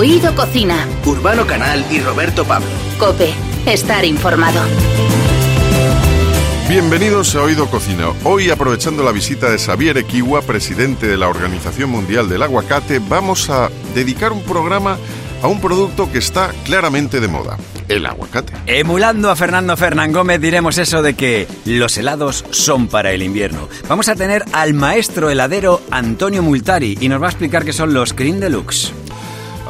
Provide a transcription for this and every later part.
Oído Cocina. Urbano Canal y Roberto Pablo. Cope, estar informado. Bienvenidos a Oído Cocina. Hoy, aprovechando la visita de Xavier Equiwa, presidente de la Organización Mundial del Aguacate, vamos a dedicar un programa a un producto que está claramente de moda, el aguacate. Emulando a Fernando Fernán Gómez diremos eso de que los helados son para el invierno. Vamos a tener al maestro heladero Antonio Multari y nos va a explicar qué son los Cream Deluxe.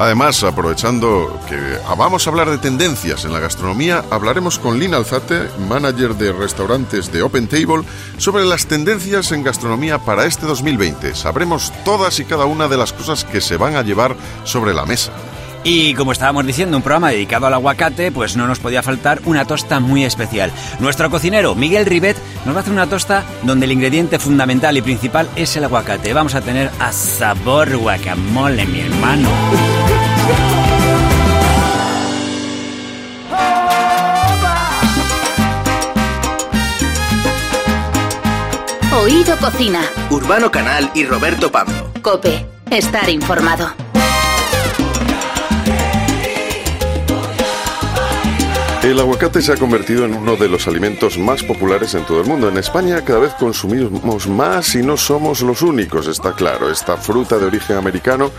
Además, aprovechando que vamos a hablar de tendencias en la gastronomía, hablaremos con Lina Alzate, manager de restaurantes de Open Table, sobre las tendencias en gastronomía para este 2020. Sabremos todas y cada una de las cosas que se van a llevar sobre la mesa. Y como estábamos diciendo, un programa dedicado al aguacate, pues no nos podía faltar una tosta muy especial. Nuestro cocinero, Miguel Rivet, nos va a hacer una tosta donde el ingrediente fundamental y principal es el aguacate. Vamos a tener a sabor guacamole, mi hermano. Oído Cocina. Urbano Canal y Roberto Pablo. Cope, estar informado. El aguacate se ha convertido en uno de los alimentos más populares en todo el mundo. En España cada vez consumimos más y no somos los únicos, está claro. Esta fruta de origen americano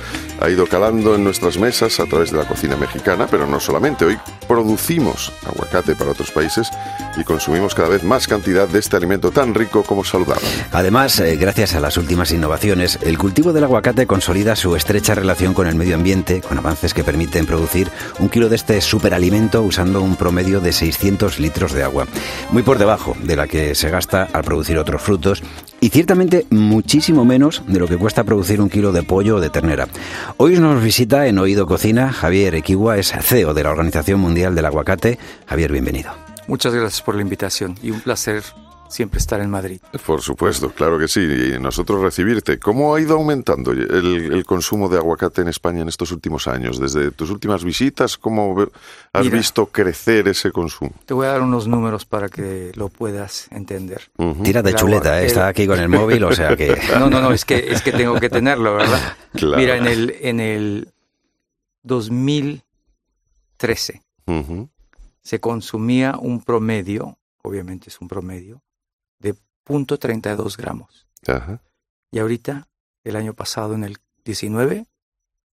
ha ido calando en nuestras mesas a través de la cocina mexicana, pero no solamente. Hoy producimos aguacate para otros países y consumimos cada vez más cantidad de este alimento tan rico como saludable. Además, eh, gracias a las últimas innovaciones, el cultivo del aguacate consolida su estrecha relación con el medio ambiente, con avances que permiten producir un kilo de este superalimento usando un promedio de 600 litros de agua, muy por debajo de la que se gasta al producir otros frutos y ciertamente muchísimo menos de lo que cuesta producir un kilo de pollo o de ternera. Hoy nos visita en Oído Cocina Javier Equigua, es CEO de la Organización Mundial del Aguacate. Javier, bienvenido. Muchas gracias por la invitación y un placer siempre estar en Madrid. Por supuesto, claro que sí. Y nosotros recibirte. ¿Cómo ha ido aumentando el, el consumo de aguacate en España en estos últimos años? Desde tus últimas visitas, ¿cómo has Mira. visto crecer ese consumo? Te voy a dar unos números para que lo puedas entender. Ujú. Tira de El chuleta, ¿eh? está aquí con el móvil, o sea que... No, no, no, es que, es que tengo que tenerlo, ¿verdad? Claro. Mira, en el, en el 2013 Ujú. se consumía un promedio, obviamente es un promedio, de 0.32 gramos. Ajá. Y ahorita, el año pasado, en el 19,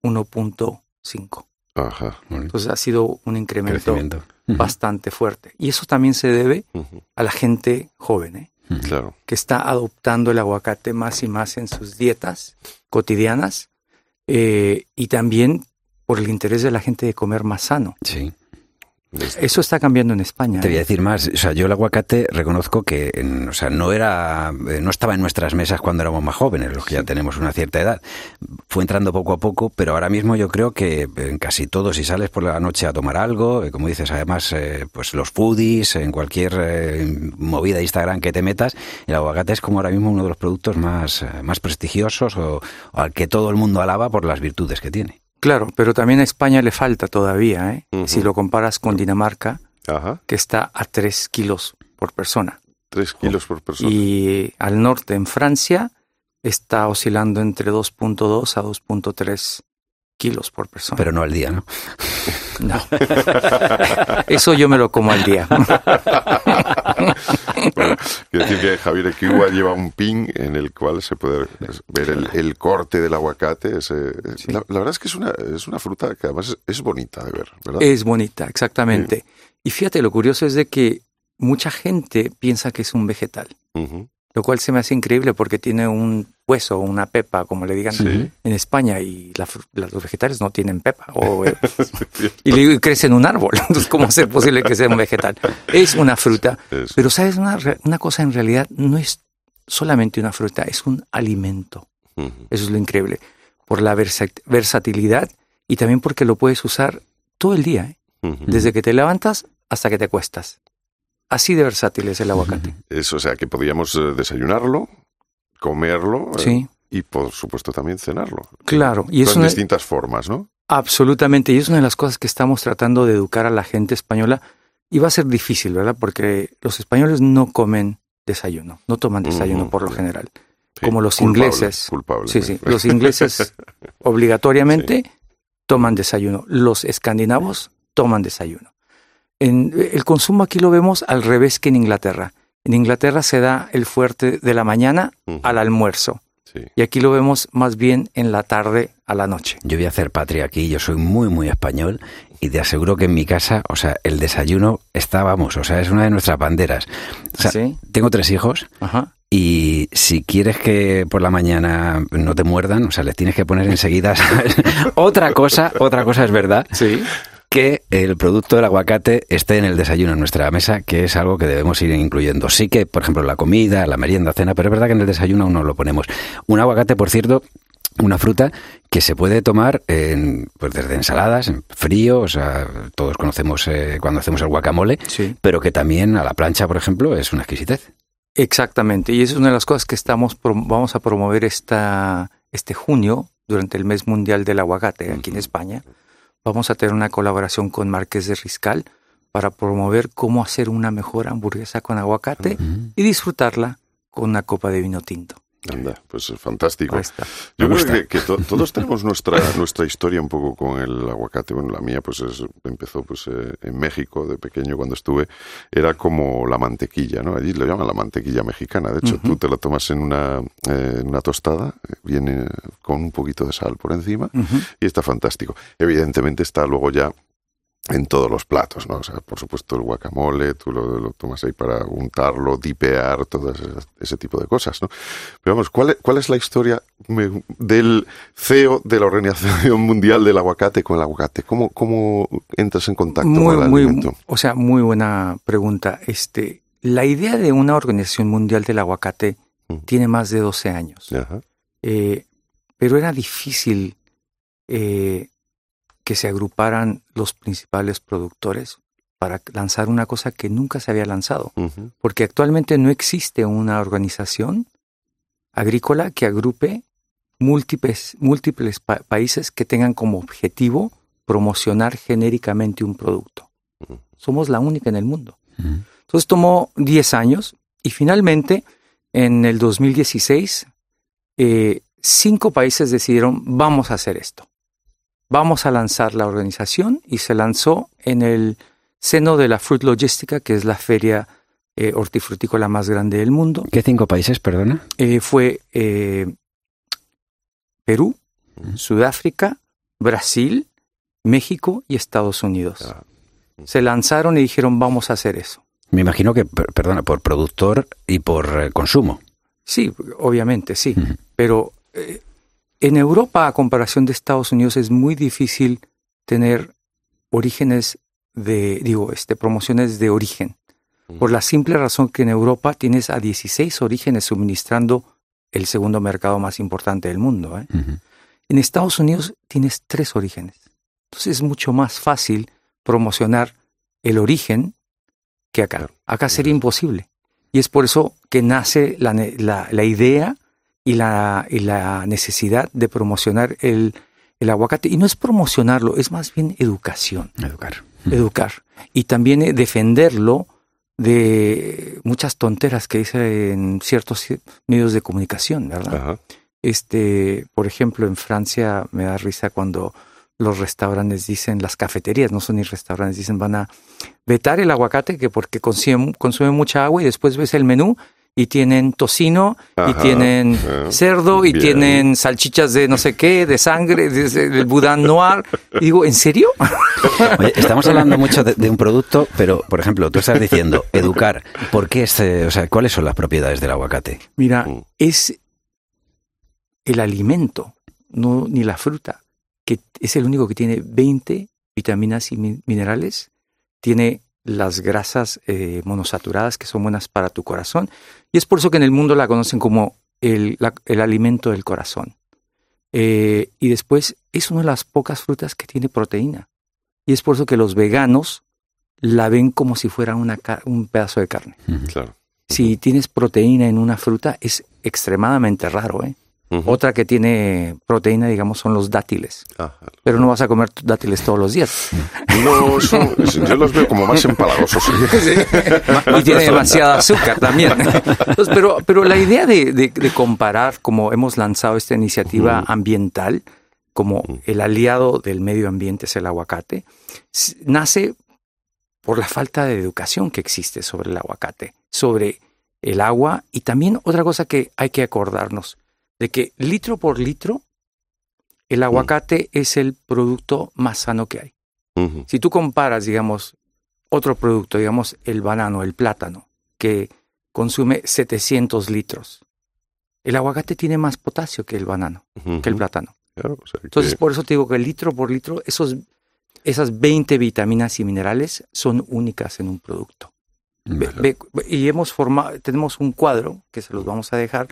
1.5. Ajá. Entonces ha sido un incremento bastante fuerte. Y eso también se debe a la gente joven, ¿eh? Claro. que está adoptando el aguacate más y más en sus dietas cotidianas eh, y también por el interés de la gente de comer más sano. Sí. Eso está cambiando en España. Te voy a ¿eh? decir más, o sea, yo el aguacate reconozco que, o sea, no era, eh, no estaba en nuestras mesas cuando éramos más jóvenes, los que ya tenemos una cierta edad. Fue entrando poco a poco, pero ahora mismo yo creo que en casi todo, si sales por la noche a tomar algo, eh, como dices, además, eh, pues los foodies, en cualquier eh, movida de Instagram que te metas, el aguacate es como ahora mismo uno de los productos más, eh, más prestigiosos o, o al que todo el mundo alaba por las virtudes que tiene. Claro, pero también a España le falta todavía, ¿eh? Si lo comparas con Dinamarca, Ajá. que está a 3 kilos por persona. Tres kilos por persona. Y al norte, en Francia, está oscilando entre 2.2 a 2.3 kilos por persona. Pero no al día, ¿no? No. Eso yo me lo como al día. Bueno, quiero decir que Javier Equiwa lleva un pin en el cual se puede ver el, el corte del aguacate. ese- la, la verdad es que es una, es una fruta que además es, es bonita de ver, ¿verdad? Es bonita, exactamente. Y fíjate, lo curioso es de que mucha gente piensa que es un vegetal. Lo cual se me hace increíble porque tiene un hueso una pepa, como le digan Sí. en España, y la los vegetales no tienen pepa. o, eh, y le digo, y crece en un árbol. Entonces, ¿cómo es posible que sea un vegetal? Es una fruta. Es- Pero, ¿sabes? Una, una cosa en realidad no es solamente una fruta, es un alimento. Eso es lo increíble. Por la versa- versatilidad y también porque lo puedes usar todo el día, ¿eh? Desde que te levantas hasta que te acuestas. Así de versátil es el aguacate. Es, o sea, que podríamos eh, desayunarlo, comerlo eh, Sí, y, por supuesto, también cenarlo. claro. Y es en distintas formas, ¿no? absolutamente, y es una de las cosas que estamos tratando de educar a la gente española. Y va a ser difícil, ¿verdad? Porque los españoles no comen desayuno, no toman desayuno por lo sí. general. Sí, Como los culpable, ingleses. Culpable. Sí, sí. Los ingleses obligatoriamente toman desayuno. Los escandinavos toman desayuno. En, el consumo aquí lo vemos al revés que en Inglaterra. En Inglaterra se da el fuerte de la mañana al almuerzo. Sí. Y aquí lo vemos más bien en la tarde a la noche. Yo voy a hacer patria aquí, yo soy muy, muy español y te aseguro que en mi casa, o sea, el desayuno está, vamos, o sea, es una de nuestras banderas. O sea, ¿Sí? tengo tres hijos Ajá. y si quieres que por la mañana no te muerdan, o sea, les tienes que poner enseguida, ¿sabes? otra cosa, otra cosa es verdad, Sí. Que el producto del aguacate esté en el desayuno en nuestra mesa, que es algo que debemos ir incluyendo. Sí que, por ejemplo, la comida, la merienda, cena, pero es verdad que en el desayuno aún no lo ponemos. Un aguacate, por cierto, una fruta que se puede tomar en, pues desde ensaladas, en frío, o sea, todos conocemos eh, cuando hacemos el guacamole, Sí. pero que también a la plancha, por ejemplo, es una exquisitez. Exactamente. Y esa es una de las cosas que estamos vamos a promover esta, este junio durante el mes mundial del aguacate aquí en España. Vamos a tener una colaboración con Marqués de Riscal para promover cómo hacer una mejor hamburguesa con aguacate y disfrutarla con una copa de vino tinto. Anda, pues es fantástico. Ahí está. Yo creo que, que to- todos tenemos nuestra nuestra historia un poco con el aguacate. Bueno, la mía pues es- empezó pues eh, en México de pequeño cuando estuve. Era como la mantequilla, ¿no? Allí lo llaman la mantequilla mexicana. De hecho, tú te la tomas en una, eh, en una tostada, eh, viene con un poquito de sal por encima y está fantástico. Evidentemente está luego ya en todos los platos, ¿no? O sea, por supuesto el guacamole, tú lo, lo tomas ahí para untarlo, dipear, todo ese, ese tipo de cosas, ¿no? Pero vamos, ¿cuál es, cuál es la historia del CEO de la Organización Mundial del Aguacate con el aguacate? ¿Cómo, cómo entras en contacto muy, con el muy, alimento? o sea, muy buena pregunta. Este, la idea de una organización mundial del aguacate Mm. tiene más de 12 años. Ajá. Eh, pero era difícil eh, que se agruparan los principales productores para lanzar una cosa que nunca se había lanzado, porque actualmente no existe una organización agrícola que agrupe múltiples, múltiples pa- países que tengan como objetivo promocionar genéricamente un producto. Somos la única en el mundo. Entonces tomó 10 años y finalmente en el 2016 eh, cinco países decidieron vamos a hacer esto. Vamos a lanzar la organización y se lanzó en el seno de la Fruit Logística, que es la feria eh, hortifrutícola más grande del mundo. ¿Qué cinco países, perdona? Eh, fue eh, Perú, Sudáfrica, Brasil, México y Estados Unidos. Ah. Se lanzaron y dijeron vamos a hacer eso. Me imagino que, per- perdona, por productor y por consumo. Sí, obviamente, sí. Pero en Europa, a comparación de Estados Unidos, es muy difícil tener orígenes de, digo, este, promociones de origen. Por la simple razón que en Europa tienes a 16 orígenes suministrando el segundo mercado más importante del mundo. ¿eh? En Estados Unidos tienes tres orígenes. Entonces es mucho más fácil promocionar el origen que acá. Acá sería imposible. Y es por eso que nace la- la idea y la, y la necesidad de promocionar el, el aguacate. Y no es promocionarlo, es más bien educación Educar. educar y también eh, defenderlo de muchas tonteras que dice en ciertos ci- medios de comunicación, ¿verdad? Ajá. Este, por ejemplo, en Francia me da risa cuando los restaurantes dicen, las cafeterías, no son ni restaurantes, dicen van a vetar el aguacate que porque consume, consume mucha agua y después ves el menú y tienen tocino y tienen ah, cerdo y bien. tienen salchichas de no sé qué, de sangre, de- de- del boudin noir. Y digo, ¿en serio? Oye, estamos hablando mucho de, de un producto, pero, por ejemplo, tú estás diciendo educar. ¿Por qué este, o sea, cuáles son las propiedades del aguacate? Mira, Mm. es el alimento, no ni la fruta, que es el único que tiene 20 vitaminas y mi- minerales, tiene las grasas eh, monosaturadas que son buenas para tu corazón, y es por eso que en el mundo la conocen como el, la- el alimento del corazón. Eh, y después es una de las pocas frutas que tiene proteína, y es por eso que los veganos la ven como si fuera una un pedazo de carne. Claro. Si tienes proteína en una fruta es extremadamente raro. ¿eh? Otra que tiene proteína, digamos, son los dátiles. Ajá. Pero no vas a comer dátiles todos los días. No, son- yo los veo como más empalagosos. y tiene demasiada azúcar también. Entonces, pero, pero la idea de, de- de comparar, como hemos lanzado esta iniciativa ambiental, como el aliado del medio ambiente es el aguacate, nace por la falta de educación que existe sobre el aguacate, sobre el agua y también otra cosa que hay que acordarnos, de que litro por litro el aguacate es el producto más sano que hay. Si tú comparas, digamos, otro producto, digamos, el banano, el plátano, que consume 700 litros, el aguacate tiene más potasio que el banano, que el plátano. Claro, o sea que- Entonces, por eso te digo que litro por litro, esos, esas 20 vitaminas y minerales son únicas en un producto. Ve- Vale. ve- y hemos formado, tenemos un cuadro que se los vamos a dejar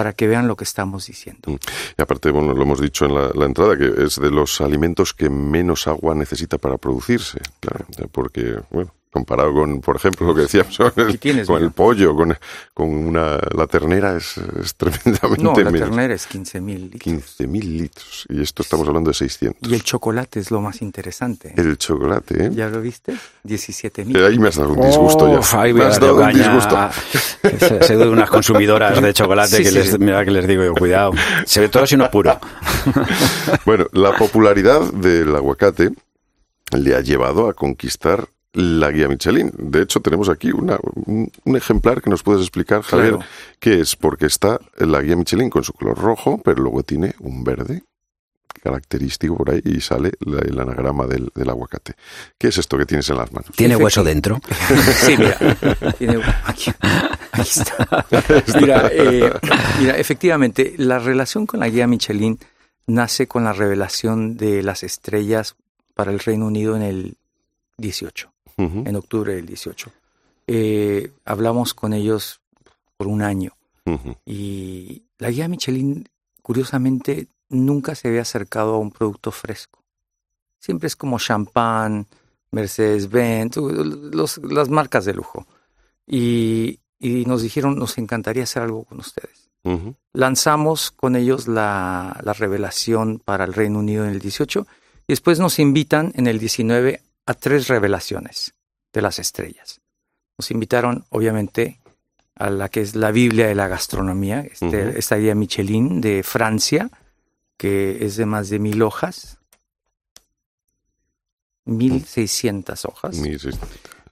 para que vean lo que estamos diciendo. Y aparte, bueno, lo hemos dicho en la, la entrada, que es de los alimentos que menos agua necesita para producirse. Claro, porque, bueno, comparado con, por ejemplo, lo que decíamos con el, tienes, con mira. el pollo, con, con una, la ternera, es, es tremendamente No, la menos. ternera es 15 mil litros. 15.000 litros. Y esto estamos hablando de 600. Y el chocolate es lo más interesante. El chocolate, ¿eh? ¿Ya lo viste? 17 Eh, mil. Ahí me has dado un disgusto Oh, ya. ahí me has dado un disgusto. Se, se de unas consumidoras de chocolate Sí, que sí, les, sí. mira que les digo yo, cuidado. Sobre todo si no es puro. Bueno, la popularidad del aguacate le ha llevado a conquistar la guía Michelin. De hecho, tenemos aquí una- un, un ejemplar que nos puedes explicar, Javier, Claro. qué es, porque está la guía Michelin con su color rojo, pero luego tiene un verde característico por ahí y sale la- el anagrama del, del aguacate. ¿Qué es esto que tienes en las manos? Tiene hueso dentro. Sí, mira. Tiene- aquí, aquí está. Mira, eh, mira, efectivamente, la relación con la guía Michelin nace con la revelación de las estrellas para el Reino Unido en el 18, En octubre del 18. Eh, hablamos con ellos por un año y la guía Michelin, curiosamente, nunca se había acercado a un producto fresco. Siempre es como champán, Mercedes-Benz, las marcas de lujo. Y, y nos dijeron, nos encantaría hacer algo con ustedes. Lanzamos con ellos la, la revelación para el Reino Unido en el 18 y después nos invitan en el 19 a tres revelaciones de las estrellas. Nos invitaron, obviamente, a la que es la Biblia de la gastronomía, este- esta guía Michelin de Francia, que es de más de mil hojas, 1600 hojas.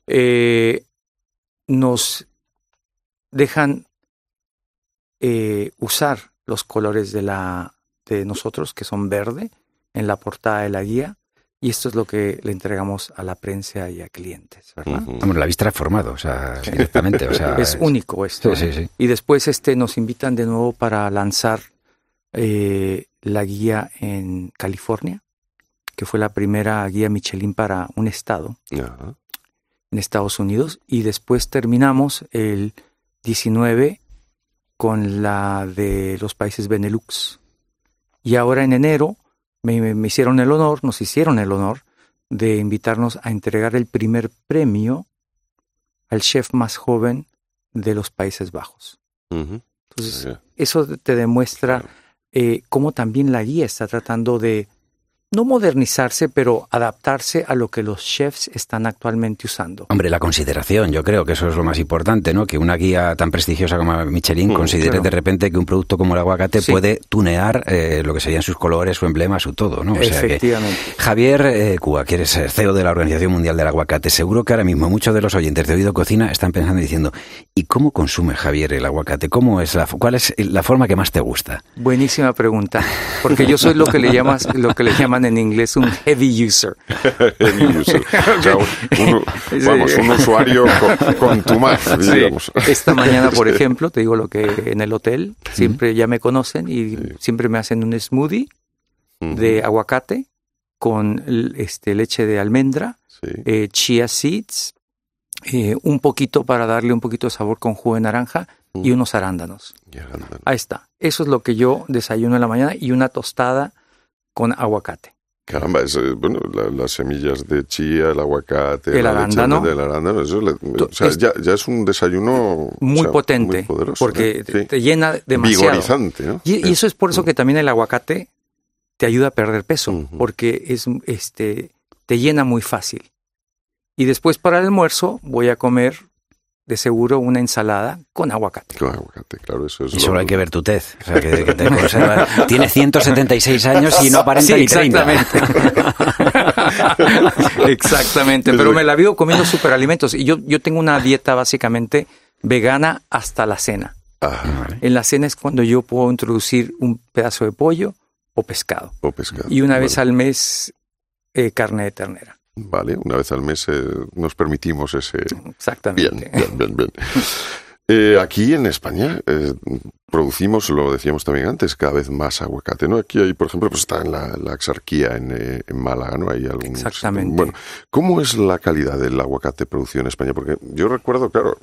eh, nos dejan eh, usar los colores de la de nosotros que son verde en la portada de la guía y esto es lo que le entregamos a la prensa y a clientes, ¿verdad? Ujú. Hombre, la vista es formado, o sea, directamente. O sea, Es único esto. Sí, ¿eh? sí, sí. Y después este nos invitan de nuevo para lanzar eh, la guía en California, que fue la primera guía Michelin para un estado. Ajá. en Estados Unidos y después terminamos el 19 con la de los países Benelux. Y ahora en enero me, hicieron el honor, nos hicieron el honor de invitarnos a entregar el primer premio al chef más joven de los Países Bajos. Entonces, eso te demuestra eh, cómo también la guía está tratando de no modernizarse, pero adaptarse a lo que los chefs están actualmente usando. Hombre, la consideración, yo creo que eso es lo más importante, ¿no? Que una guía tan prestigiosa como Michelin Mm, considere claro. de repente que un producto como el aguacate Sí. puede tunear eh, lo que serían sus colores, su emblema, su todo, ¿no? O sea que Efectivamente. Javier eh, Cuba, que eres eh, CEO de la Organización Mundial del Aguacate, seguro que ahora mismo muchos de los oyentes de Oído Cocina están pensando y diciendo, ¿y cómo consume Javier el aguacate? ¿Cómo es la, ¿Cuál es la forma que más te gusta? Buenísima pregunta, porque yo soy lo que le llamas, lo que le llaman en inglés un heavy user. Heavy user. O sea, un- vamos, un usuario con, contumaz, digamos. Esta mañana, por ejemplo, te digo lo que en el hotel siempre ya me conocen y siempre me hacen un smoothie de aguacate con este leche de almendra, Sí. eh, chia seeds, eh, un poquito para darle un poquito de sabor con jugo de naranja y Mm. unos arándanos. Y arándanos. Ahí está. Eso es lo que yo desayuno en la mañana y una tostada con aguacate. Caramba, es, eh, bueno, la- las semillas de chía, el aguacate, El la arándano. del arándano, eso le- o sea, es- ya, ya es un desayuno Muy o sea, potente, muy poderoso, porque ¿eh? te, Sí. te llena demasiado. vigorizante, ¿no? Y, y eso es por eso que también el aguacate te ayuda a perder peso, porque es este te llena muy fácil. Y después para el almuerzo voy a comer de seguro una ensalada con aguacate. Con aguacate, claro, eso es. Y lo- solo hay que ver tu tez. O sea, que, que te conserva. Tiene 176 años y no aparenta Sí, ni 30. exactamente. exactamente. Pero me la vivo comiendo superalimentos. Y yo, yo tengo una dieta básicamente vegana hasta la cena. Ah, En la cena es cuando yo puedo introducir un pedazo de pollo o pescado. o pescado. Y una vez Vale. al mes eh, carne de ternera. Vale, una vez al mes eh, nos permitimos ese. Exactamente. Bien, bien, bien, bien. Eh, aquí en España eh, producimos, lo decíamos también antes, cada vez más aguacate, ¿no? Aquí hay, por ejemplo, pues está en la, la Axarquía en, eh, en Málaga, ¿no? Hay algún Exactamente. Bueno, ¿cómo es la calidad del aguacate producido en España? Porque yo recuerdo, claro,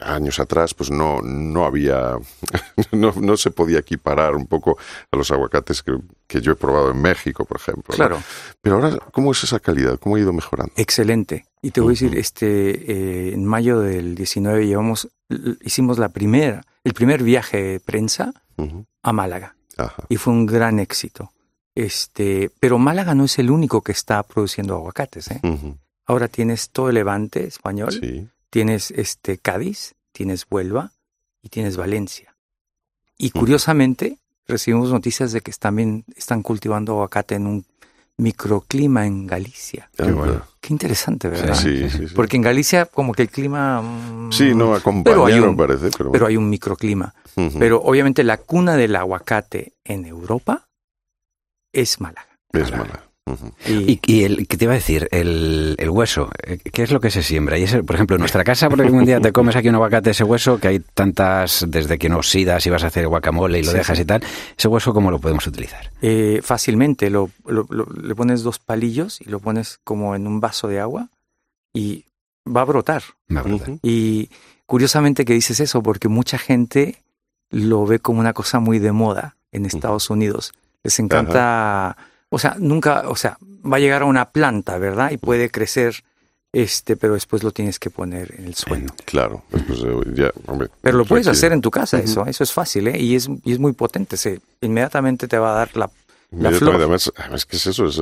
años atrás, pues no, no había, no, no se podía equiparar un poco a los aguacates que, que yo he probado en México, por ejemplo. ¿no? Claro. Pero ahora, ¿cómo es esa calidad? ¿Cómo ha ido mejorando? Excelente. Y te voy a decir, este, eh, en mayo del 19 llevamos, hicimos la primera, el primer viaje de prensa a Málaga Ajá. y fue un gran éxito. Este, pero Málaga no es el único que está produciendo aguacates. ¿eh? Ahora tienes todo el Levante español, Sí. tienes este Cádiz, tienes Huelva y tienes Valencia. Y curiosamente recibimos noticias de que también están cultivando aguacate en un microclima en Galicia. Anda. bueno. Qué interesante, ¿verdad? Sí, sí, sí. Porque en Galicia como que el clima... mm, Sí, no pero hay acompaña, un- me parece, pero, Pero hay un microclima. Pero obviamente la cuna del aguacate en Europa es Málaga. es Y, Y, y el, ¿qué te iba a decir? El, el hueso, eh, ¿qué es lo que se siembra? Y ese, por ejemplo, en nuestra casa, porque un día te comes aquí un aguacate, ese hueso, que hay tantas, desde que no oxidas y vas a hacer guacamole y lo Sí, dejas sí. y tal, ese hueso, ¿cómo lo podemos utilizar? eh, fácilmente lo, lo- lo- le pones dos palillos y lo pones como en un vaso de agua y va a brotar. Va a brotar. Y curiosamente que dices eso, porque mucha gente lo ve como una cosa muy de moda en Estados Unidos. Les encanta, o sea, nunca, o sea, va a llegar a una planta, ¿verdad? Y puede crecer, este, pero después lo tienes que poner en el suelo. Claro, pues, pues, eh, ya, hombre, Pero lo puedes hacer en tu casa, eso, eso es fácil, ¿eh? Y es, y es muy potente, se, inmediatamente te va a dar la. Además, además, ¿qué es eso? Es,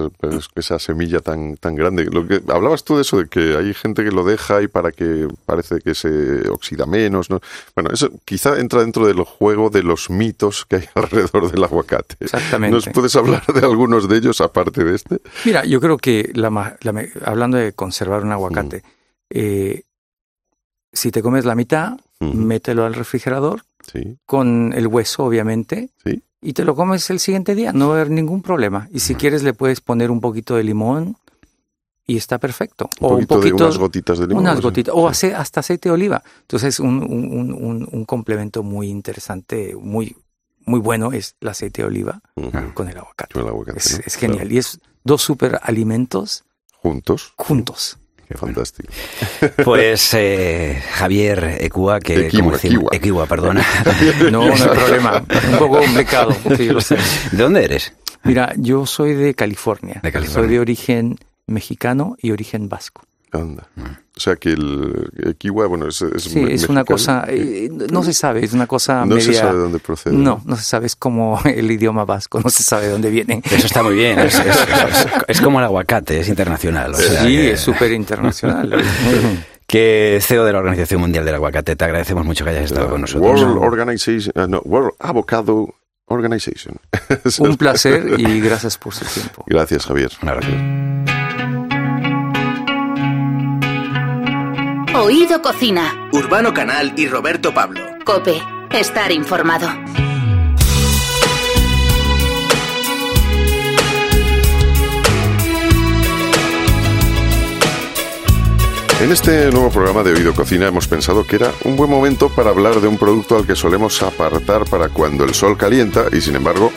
esa semilla tan, tan grande. Lo que hablabas tú de eso, de que hay gente que lo deja y para que parece que se oxida menos. ¿no? Bueno, eso quizá entra dentro del juego de los mitos que hay alrededor del aguacate. Exactamente. ¿Nos puedes hablar de algunos de ellos aparte de este? Mira, yo creo que la, ma- la hablando de conservar un aguacate, eh, si te comes la mitad, mételo al refrigerador Sí, con el hueso, obviamente, sí. Y te lo comes el siguiente día, no va a haber ningún problema. Y si quieres le puedes poner un poquito de limón y está perfecto. Un poquito, de unas gotitas de limón. unas ¿no? gotitas, o hasta aceite de oliva. Entonces, un, un, un- un- un complemento muy interesante, muy, muy bueno es el aceite de oliva con el aguacate. Con el aguacate, Es, ¿no? es genial. Claro. Y es dos super alimentos Juntos. juntos. Fantástico. Pues eh, Javier Ecua, que Equiwa, como decimos, Equiwa. Equiwa, perdona. No, no hay problema. Un poco complicado. Sí, lo sé. ¿De dónde eres? Mira, yo soy de California. De California. Soy de origen mexicano y origen vasco. Anda. O sea que el, el kiwi, bueno, es, es, Sí, es una cosa, eh, no se sabe, es una cosa No media... se sabe de dónde procede. No, no se sabe, es como el idioma vasco, no se sabe de dónde viene. Eso está muy bien. Es, es- es- es como el aguacate, es internacional. o sea Sí, que- es súper internacional. Que CEO de la Organización Mundial del Aguacate, te agradecemos mucho que hayas estado con nosotros. World Organization, ah, no, World Avocado Organization. Un placer y gracias por su tiempo. Gracias, Javier. Un Oído Cocina. Urbano Canal y Roberto Pablo. Cope. Estar informado. En este nuevo programa de Oído Cocina hemos pensado que era un buen momento para hablar de un producto al que solemos apartar para cuando el sol calienta y sin embargo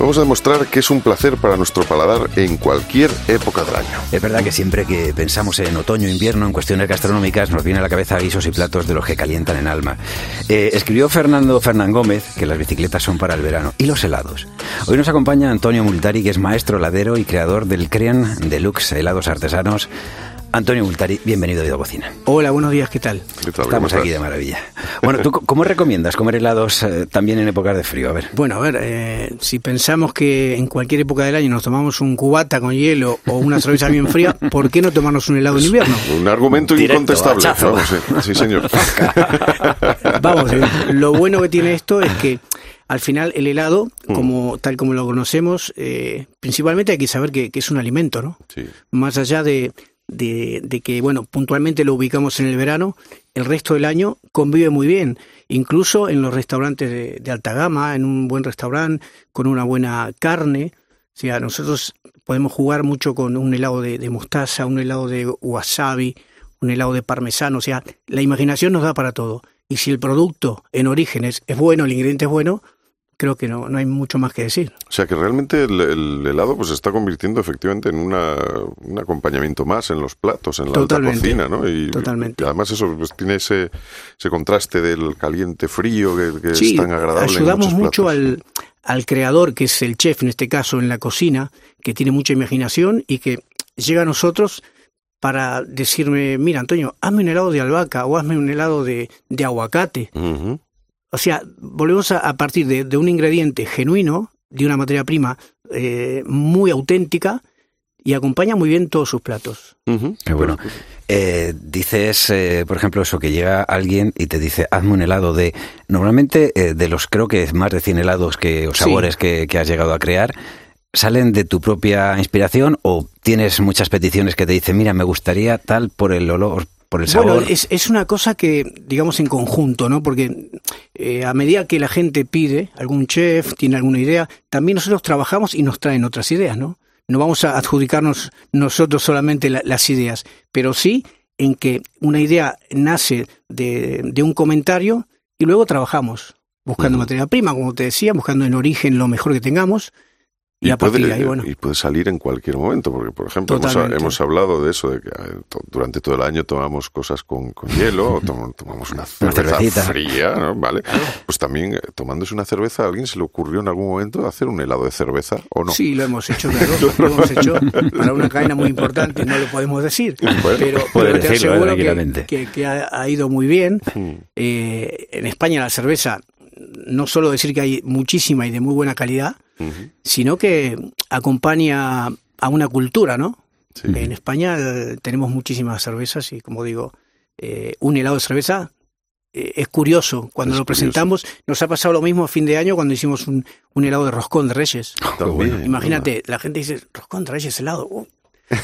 vamos a demostrar que es un placer para nuestro paladar en cualquier época del año. Es verdad que siempre que pensamos en otoño invierno, en cuestiones gastronómicas, nos viene a la cabeza guisos y platos de los que calientan el alma. Eh, escribió Fernando Fernán Gómez que las bicicletas son para el verano y los helados. Hoy nos acompaña Antonio Multari, que es maestro heladero y creador del Crean Deluxe Helados Artesanos. Antonio Multari, bienvenido a Oído Cocina. Hola, buenos días, ¿qué tal? ¿Qué tal? Estamos ¿Cómo aquí de maravilla. Bueno, ¿tú cómo recomiendas comer helados eh, también en épocas de frío? A ver. Bueno, a ver, eh, si pensamos que en cualquier época del año nos tomamos un cubata con hielo o una cerveza bien fría, ¿por qué no tomarnos un helado en invierno? Un argumento Directo, incontestable. Vamos, sí, sí, señor. Vamos, eh, lo bueno que tiene esto es que al final el helado, como tal como lo conocemos, eh, principalmente hay que saber que, que es un alimento, ¿no? Sí. Más allá de, de, de que, bueno, puntualmente lo ubicamos en el verano, el resto del año convive muy bien, incluso en los restaurantes de, de alta gama, en un buen restaurante, con una buena carne. O sea, nosotros podemos jugar mucho con un helado de, de mostaza, un helado de wasabi, un helado de parmesano. O sea, la imaginación nos da para todo. Y si el producto en origen es, es bueno, el ingrediente es bueno, creo que no, no hay mucho más que decir. O sea que realmente el, el helado pues se está convirtiendo efectivamente en una, un acompañamiento más en los platos, en la alta cocina, ¿no? Y, Totalmente. y además eso pues tiene ese, ese contraste del caliente frío que, que Sí, es tan agradable. en ayudamos muchos mucho al, al creador, que es el chef en este caso en la cocina, que tiene mucha imaginación y que llega a nosotros para decirme, mira Antonio, hazme un helado de albahaca o hazme un helado de, de aguacate. Ujú. O sea, volvemos a, a partir de, de un ingrediente genuino, de una materia prima eh, muy auténtica y acompaña muy bien todos sus platos. Qué bueno. Eh, dices, eh, por ejemplo, eso, que llega alguien y te dice, hazme un helado de... Normalmente, eh, de los creo que más de 100 helados que, o Sí. sabores que, que has llegado a crear, ¿salen de tu propia inspiración o tienes muchas peticiones que te dicen, mira, me gustaría tal por el olor, por el sabor? Bueno, es, es una cosa que, digamos, en conjunto, ¿no? Porque eh, a medida que la gente pide, algún chef tiene alguna idea, también nosotros trabajamos y nos traen otras ideas, ¿no? No vamos a adjudicarnos nosotros solamente la- las ideas, pero sí en que una idea nace de, de un comentario y luego trabajamos buscando materia prima, como te decía, buscando en origen lo mejor que tengamos y, a partir puede, de ahí, bueno. y puede salir en cualquier momento, porque por ejemplo hemos, hablado de eso, de que eh, durante todo el año tomamos cosas con, con hielo, o tom- tomamos una cerveza fría, ¿no? ¿vale? Pues también eh, tomándose una cerveza, ¿a alguien se le ocurrió en algún momento hacer un helado de cerveza o no? Sí, lo hemos hecho, claro. Lo hemos hecho para una cadena muy importante, no lo podemos decir. Bueno, pero, pero te decirlo, aseguro tranquilamente. que, que- que ha, ido muy bien. Mm. Eh, en España la cerveza, no solo decir que hay muchísima y de muy buena calidad, sino que acompaña a una cultura, ¿no? Sí. En España eh, tenemos muchísimas cervezas y, como digo, eh, un helado de cerveza eh, es curioso. Cuando Es lo curioso. presentamos, nos ha pasado lo mismo a fin de año cuando hicimos un, un helado de roscón de reyes. También, Imagínate, la gente dice, roscón de reyes helado. uh".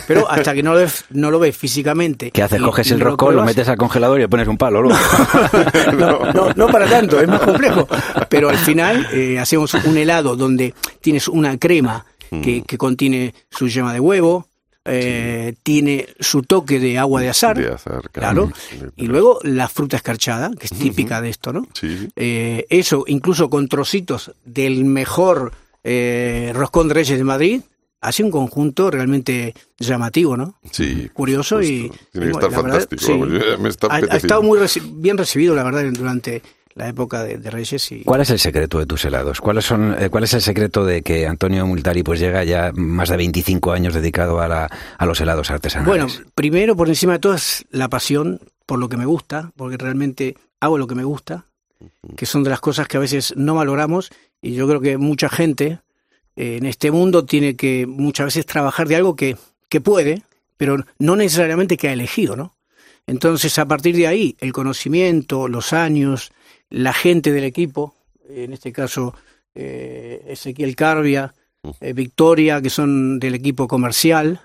Pero hasta que no lo ves, no lo ves físicamente. ¿Qué haces? Coges el roscón, lo metes al congelador y le pones un palo luego. no, no, no para tanto, es más complejo. Pero al final eh, hacemos un helado donde tienes una crema que, que contiene su yema de huevo, eh, tiene su toque de agua de azar, De azar, claro, claro. y luego la fruta escarchada, que es típica de esto, ¿no? Sí, Eh, eso, incluso con trocitos del mejor eh, roscón de Reyes de Madrid, hace un conjunto realmente llamativo, ¿no? sí. Curioso y... justo. Tiene que y, estar la verdad, fantástico. sí. me está ha, ha estado muy reci- bien recibido, la verdad, durante la época de, de Reyes. Y, ¿Cuál es el secreto de tus helados? ¿Cuáles son, eh, ¿Cuál es el secreto de que Antonio Multari pues llega ya más de 25 años dedicado a, la, a los helados artesanales? Bueno, primero, por encima de todo, es la pasión por lo que me gusta, porque realmente hago lo que me gusta, que son de las cosas que a veces no valoramos, y yo creo que mucha gente en este mundo tiene que muchas veces trabajar de algo que, que puede, pero no necesariamente que ha elegido, ¿no? Entonces, a partir de ahí, el conocimiento, los años, la gente del equipo, en este caso eh, Ezequiel Carbia, eh, Victoria, que son del equipo comercial,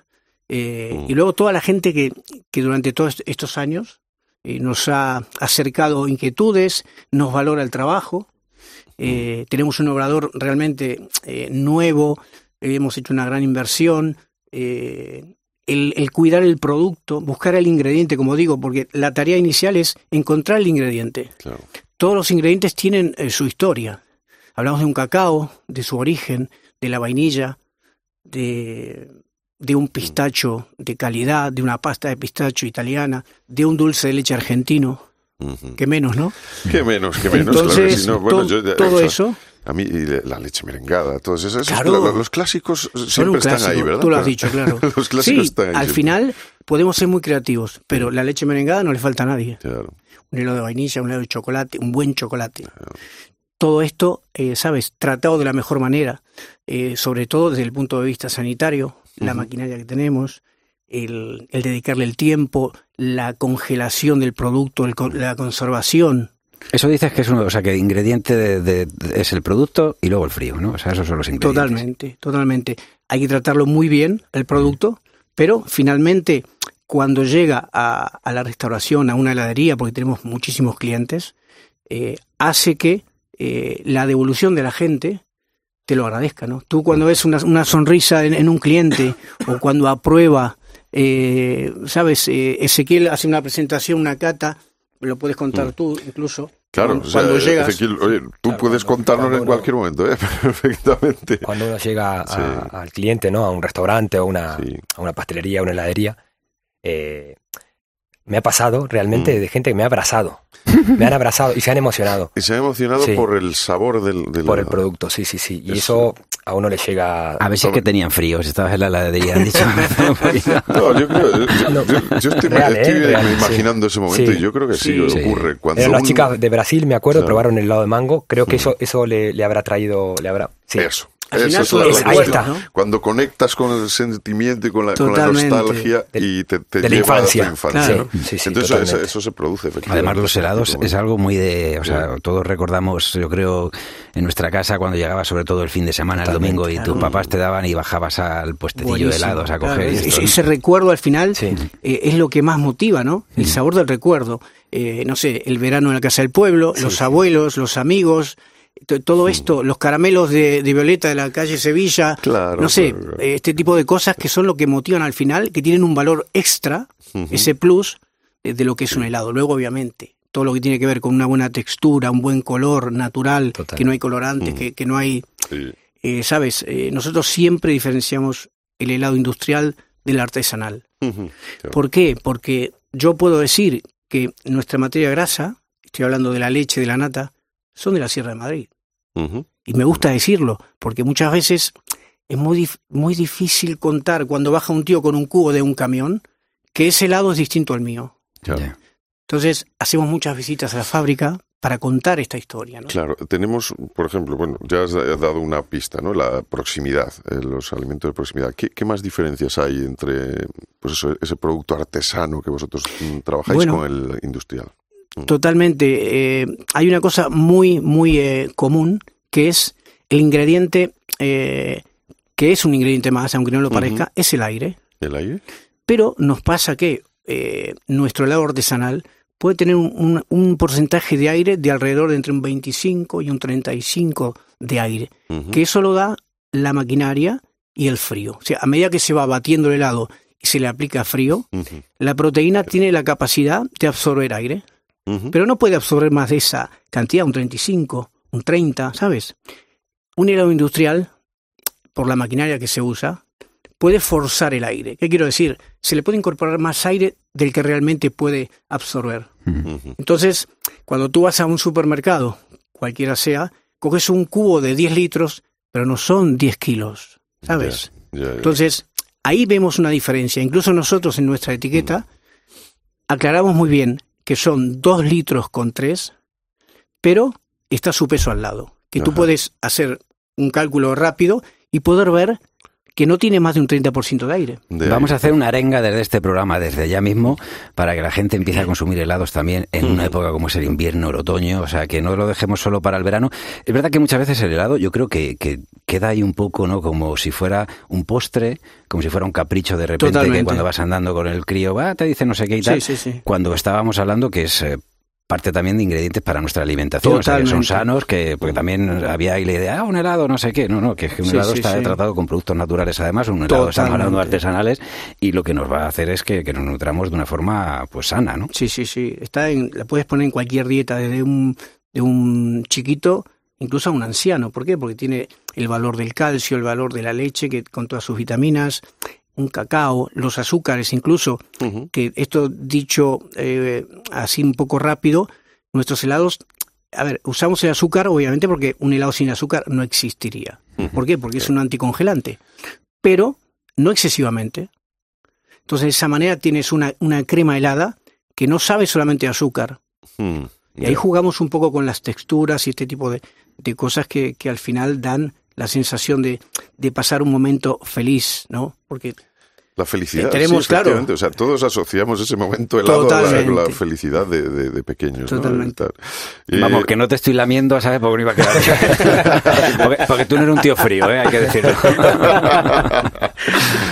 eh, y luego toda la gente que, que durante todos estos años eh, nos ha acercado inquietudes, nos valora el trabajo. Eh, tenemos un obrador realmente eh, nuevo, eh, hemos hecho una gran inversión. eh, el, el cuidar el producto, buscar el ingrediente, como digo, porque la tarea inicial es encontrar el ingrediente. Claro. Todos los ingredientes tienen su historia. Hablamos de un cacao, de su origen, de la vainilla, de, de un pistacho de calidad, de una pasta de pistacho italiana, de un dulce de leche argentino, Que menos, ¿no? Qué menos, qué menos. claro que Entonces, sí, no, bueno, yo ya- todo o sea, eso, A mí, la leche merengada, todos esos. Claro. la- los clásicos son siempre un están clásico. ahí, ¿verdad? Tú lo has dicho, claro. los clásicos sí, están ahí. al siempre. final podemos ser muy creativos, pero la leche merengada no le falta a nadie. Claro. Un helado de vainilla, un helado de chocolate, un buen chocolate. Todo esto, eh, ¿sabes? Tratado de la mejor manera, eh, sobre todo desde el punto de vista sanitario, la maquinaria que tenemos, el, el dedicarle el tiempo, la congelación del producto, el la conservación. Eso dices que es uno, o sea, que el ingrediente de- de- de- es el producto y luego el frío, ¿no? O sea, esos son los ingredientes. Totalmente, totalmente. Hay que tratarlo muy bien, el producto, pero finalmente, cuando llega a, a la restauración, a una heladería, porque tenemos muchísimos clientes, eh, hace que eh, la devolución de la gente te lo agradezca, ¿no? Tú cuando ves una, una sonrisa en, en un cliente o cuando aprueba, eh, sabes, eh, Ezequiel hace una presentación, una cata, lo puedes contar tú incluso. Claro, cuando, o sea, cuando llegas. Ezequiel, oye, tú Claro, puedes cuando- contarnos cuando en uno- cualquier momento, ¿eh? perfectamente. Cuando uno llega a- Sí. al cliente, ¿no? A un restaurante o una, Sí. a una pastelería, a una heladería, eh, me ha pasado realmente Mm. de gente que me ha abrazado. Me han abrazado y se han emocionado Y se ha emocionado Sí. por el sabor del, del por el producto, sí, sí, sí. Y Eso- eso a uno le llega... A ver si es que tenían frío, si estabas en la heladería, han dicho. No, yo creo, yo, No. yo- yo estoy, Real, ¿eh? Real, sí. imaginando ese momento Sí. y yo creo que sí, Sí. ocurre. Cuando Eran las chicas de Brasil, me acuerdo, Claro. probaron el helado de mango. Creo que eso, eso le, le habrá traído... Le habrá, sí. Eso. Al eso final es la- la ahí está. ¿no? Cuando conectas con el sentimiento y con la, con la Totalmente. nostalgia De- y te, te de la lleva infancia. a tu infancia. Claro. ¿no? Sí, sí, Entonces eso, se produce. efectivamente. Además, los helados es algo muy de. O sea, todos recordamos, yo creo, en nuestra casa cuando llegaba, sobre todo el fin de semana, el domingo, y tus papás te daban y bajabas al puestecillo de helados a claro, coger. y ese- recuerdo al final Sí. eh, es lo que más motiva, ¿no? El sabor del recuerdo. Eh, no sé, el verano en la casa del pueblo, los abuelos, los amigos, todo esto, los caramelos de, de Violeta de la calle Sevilla, Claro, no sé, claro, eh, este tipo de cosas que son lo que motivan al final, que tienen un valor extra, ese plus de, de lo que es un helado. Luego, obviamente, todo lo que tiene que ver con una buena textura, un buen color natural, Total. que no hay colorantes, que, que no hay Sí. eh, sabes, Eh, nosotros siempre diferenciamos el helado industrial del artesanal. ¿Por qué? Porque yo puedo decir que nuestra materia grasa, estoy hablando de la leche, de la nata, son de la Sierra de Madrid. Y me gusta decirlo, porque muchas veces es muy, dif- muy difícil contar cuando baja un tío con un cubo de un camión que ese helado es distinto al mío. Entonces, hacemos muchas visitas a la fábrica para contar esta historia. ¿no? Claro, tenemos, por ejemplo, bueno, ya has dado una pista, ¿no? La proximidad, eh, los alimentos de proximidad. ¿Qué, qué más diferencias hay entre, pues eso, ese producto artesano que vosotros mm, trabajáis Bueno. con el industrial? Totalmente. eh, hay una cosa muy, muy eh, común que es el ingrediente, eh, que es un ingrediente más, aunque no lo parezca, es el aire. ¿El aire? Pero nos pasa que eh, nuestro helado artesanal puede tener un, un- un porcentaje de aire de alrededor de entre un 25 y un 35 de aire, que eso lo da la maquinaria y el frío. O sea, a medida que se va batiendo el helado y se le aplica frío, la proteína tiene la capacidad de absorber aire Pero no puede absorber más de esa cantidad, un 35, un 30, ¿sabes? Un helado industrial, por la maquinaria que se usa, puede forzar el aire. ¿Qué quiero decir? Se le puede incorporar más aire del que realmente puede absorber. Entonces, cuando tú vas a un supermercado, cualquiera sea, coges un cubo de 10 litros, pero no son 10 kilos, ¿sabes? Entonces, ahí vemos una diferencia. Incluso nosotros en nuestra etiqueta aclaramos muy bien que son dos litros con tres, pero está su peso al lado. Que tú puedes hacer un cálculo rápido y poder ver que no tiene más de un 30% de aire. De Vamos aire. a hacer una arenga desde este programa, desde ya mismo, para que la gente empiece a consumir helados también en una época como es el invierno, el otoño, o sea, que no lo dejemos solo para el verano. Es verdad que muchas veces el helado yo creo que, que queda ahí un poco, ¿no? Como si fuera un postre, como si fuera un capricho de repente, que cuando vas andando con el crío, va, te dice no sé qué y tal. Sí, sí, sí. Cuando estábamos hablando que es... parte también de ingredientes para nuestra alimentación, o sea, que son sanos, que porque también había ahí la idea, ah, un helado, no sé qué, no, no, que es que un Sí, helado sí, está sí. tratado con productos naturales además, un helado estamos hablando artesanales y lo que nos va a hacer es que, que nos nutramos de una forma pues sana, ¿no? Sí, sí, sí. Está en, la puedes poner en cualquier dieta, desde un, de un chiquito incluso a un anciano. ¿Por qué? Porque tiene el valor del calcio, el valor de la leche, que con todas sus vitaminas, un cacao, los azúcares incluso, que esto dicho eh, así un poco rápido, nuestros helados, a ver, usamos el azúcar obviamente porque un helado sin azúcar no existiría. ¿Por qué? Porque es un anticongelante, pero no excesivamente. Entonces de esa manera tienes una, una crema helada que no sabe solamente azúcar. Y ahí jugamos un poco con las texturas y este tipo de, de cosas que, que al final dan la sensación de, de pasar un momento feliz, ¿no? Porque La felicidad. Eh, tenemos, sí, claro. O sea, todos asociamos ese momento helado a la, la felicidad de, de- de pequeños. ¿no? Totalmente. Tal. Eh, Vamos, que no te estoy lamiendo, ¿sabes? Porque no iba a quedar. porque, porque tú no eres un tío frío, ¿eh? Hay que decirlo.